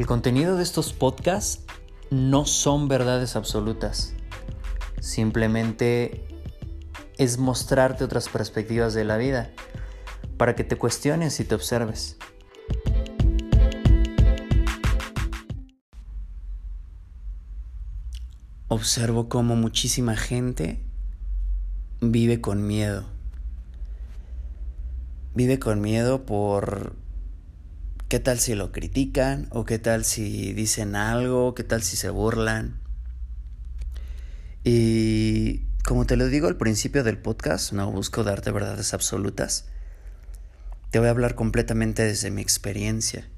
El contenido de estos podcasts no son verdades absolutas. Simplemente es mostrarte otras perspectivas de la vida para que te cuestiones y te observes. Observo cómo muchísima gente vive con miedo. Vive con miedo por qué tal si lo critican o qué tal si dicen algo, qué tal si se burlan. Y como te lo digo al principio del podcast, no busco darte verdades absolutas. Te voy a hablar completamente desde mi experiencia.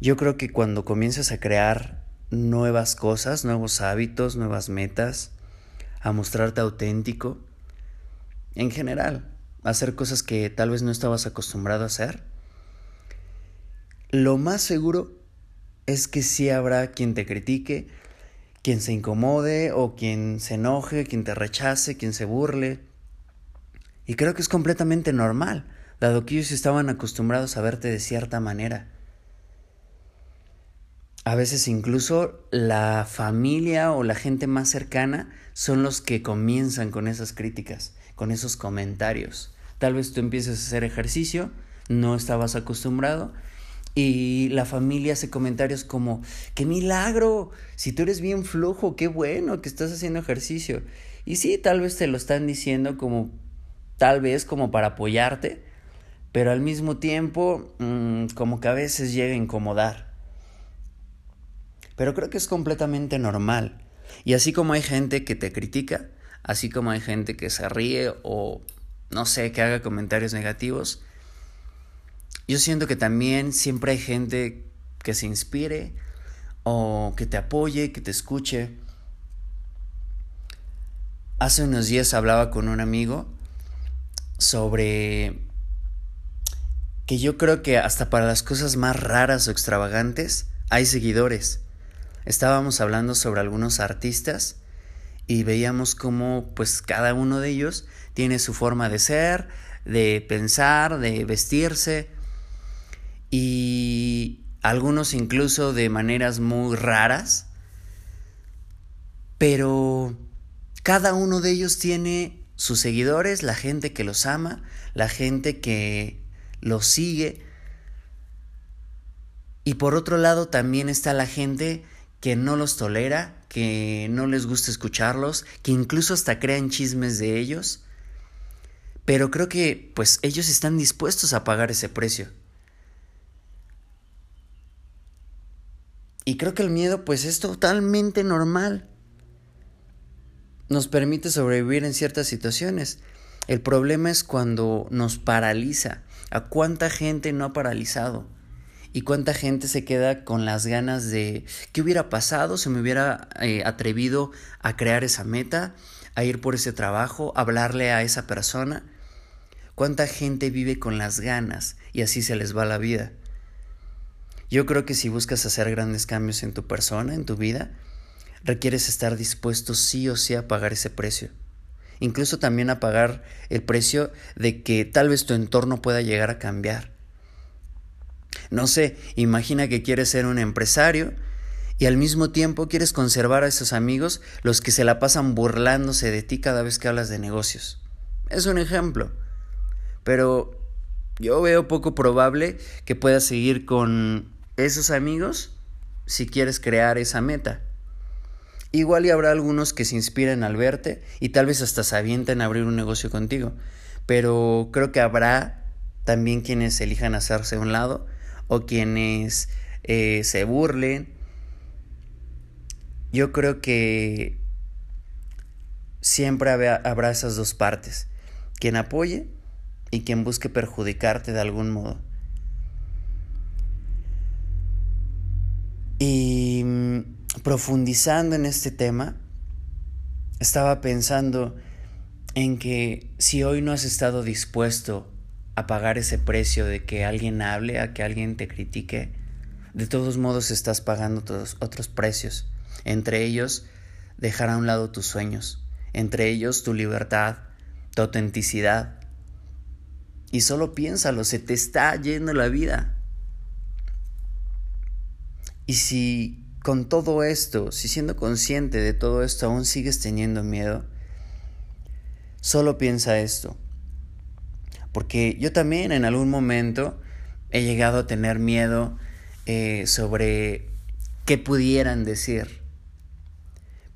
Yo creo que cuando comienzas a crear nuevas cosas, nuevos hábitos, nuevas metas, a mostrarte auténtico, en general, a hacer cosas que tal vez no estabas acostumbrado a hacer, lo más seguro es que sí habrá quien te critique, quien se incomode o quien se enoje, quien te rechace, quien se burle. Y creo que es completamente normal, dado que ellos estaban acostumbrados a verte de cierta manera. A veces incluso la familia o la gente más cercana son los que comienzan con esas críticas, con esos comentarios. Tal vez tú empieces a hacer ejercicio, no estabas acostumbrado y la familia hace comentarios como, qué milagro, si tú eres bien flojo, qué bueno que estás haciendo ejercicio. Y sí, tal vez te lo están diciendo como, tal vez como para apoyarte, pero al mismo tiempo mm, como que a veces llega a incomodar. Pero creo que es completamente normal. Y así como hay gente que te critica, así como hay gente que se ríe o no sé, que haga comentarios negativos, yo siento que también siempre hay gente que se inspire o que te apoye, que te escuche. Hace unos días hablaba con un amigo sobre que yo creo que hasta para las cosas más raras o extravagantes hay seguidores. Estábamos hablando sobre algunos artistas y veíamos cómo pues cada uno de ellos tiene su forma de ser, de pensar, de vestirse, y algunos incluso de maneras muy raras, pero cada uno de ellos tiene sus seguidores, la gente que los ama, la gente que los sigue. Y por otro lado también está la gente que no los tolera, que no les gusta escucharlos, que incluso hasta crean chismes de ellos. Pero creo que pues ellos están dispuestos a pagar ese precio. Y creo que el miedo pues es totalmente normal. Nos permite sobrevivir en ciertas situaciones. El problema es cuando nos paraliza. ¿A cuánta gente no ha paralizado? ¿Y cuánta gente se queda con las ganas de qué hubiera pasado si me hubiera eh, atrevido a crear esa meta, a ir por ese trabajo, a hablarle a esa persona? ¿Cuánta gente vive con las ganas y así se les va la vida? Yo creo que si buscas hacer grandes cambios en tu persona, en tu vida, requieres estar dispuesto sí o sí a pagar ese precio. Incluso también a pagar el precio de que tal vez tu entorno pueda llegar a cambiar. No sé, imagina que quieres ser un empresario y al mismo tiempo quieres conservar a esos amigos los que se la pasan burlándose de ti cada vez que hablas de negocios. Es un ejemplo. Pero yo veo poco probable que puedas seguir con esos amigos si quieres crear esa meta. Igual y habrá algunos que se inspiren al verte y tal vez hasta se avienten a abrir un negocio contigo. Pero creo que habrá también quienes elijan hacerse a un lado o quienes eh, se burlen. Yo creo que siempre habrá esas dos partes. Quien apoye y quien busque perjudicarte de algún modo. Profundizando en este tema, estaba pensando en que si hoy no has estado dispuesto a pagar ese precio de que alguien hable, a que alguien te critique, de todos modos estás pagando todos otros precios, entre ellos dejar a un lado tus sueños, entre ellos tu libertad, tu autenticidad. Y solo piénsalo, se te está yendo la vida. Y si con todo esto, si siendo consciente de todo esto aún sigues teniendo miedo, solo piensa esto. Porque yo también en algún momento he llegado a tener miedo eh, sobre qué pudieran decir.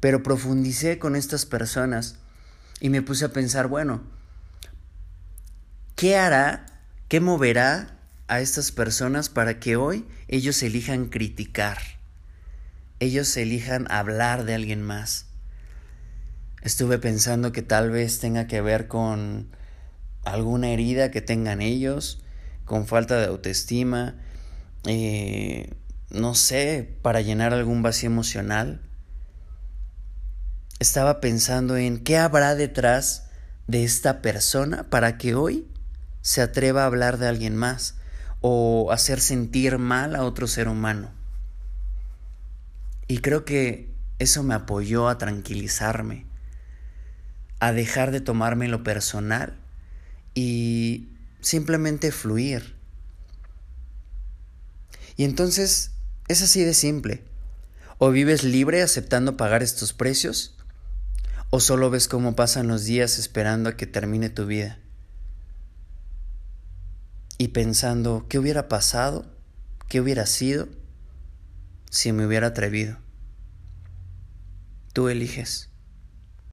Pero profundicé con estas personas y me puse a pensar, bueno, ¿qué hará, qué moverá a estas personas para que hoy ellos elijan criticar? Ellos elijan hablar de alguien más. Estuve pensando que tal vez tenga que ver con alguna herida que tengan ellos, con falta de autoestima, eh, no sé, para llenar algún vacío emocional. Estaba pensando en qué habrá detrás de esta persona para que hoy se atreva a hablar de alguien más o hacer sentir mal a otro ser humano. Y creo que eso me apoyó a tranquilizarme, a dejar de tomarme lo personal y simplemente fluir. Y entonces es así de simple. O vives libre aceptando pagar estos precios, o solo ves cómo pasan los días esperando a que termine tu vida. Y pensando, ¿qué hubiera pasado? ¿Qué hubiera sido si me hubiera atrevido? Tú eliges.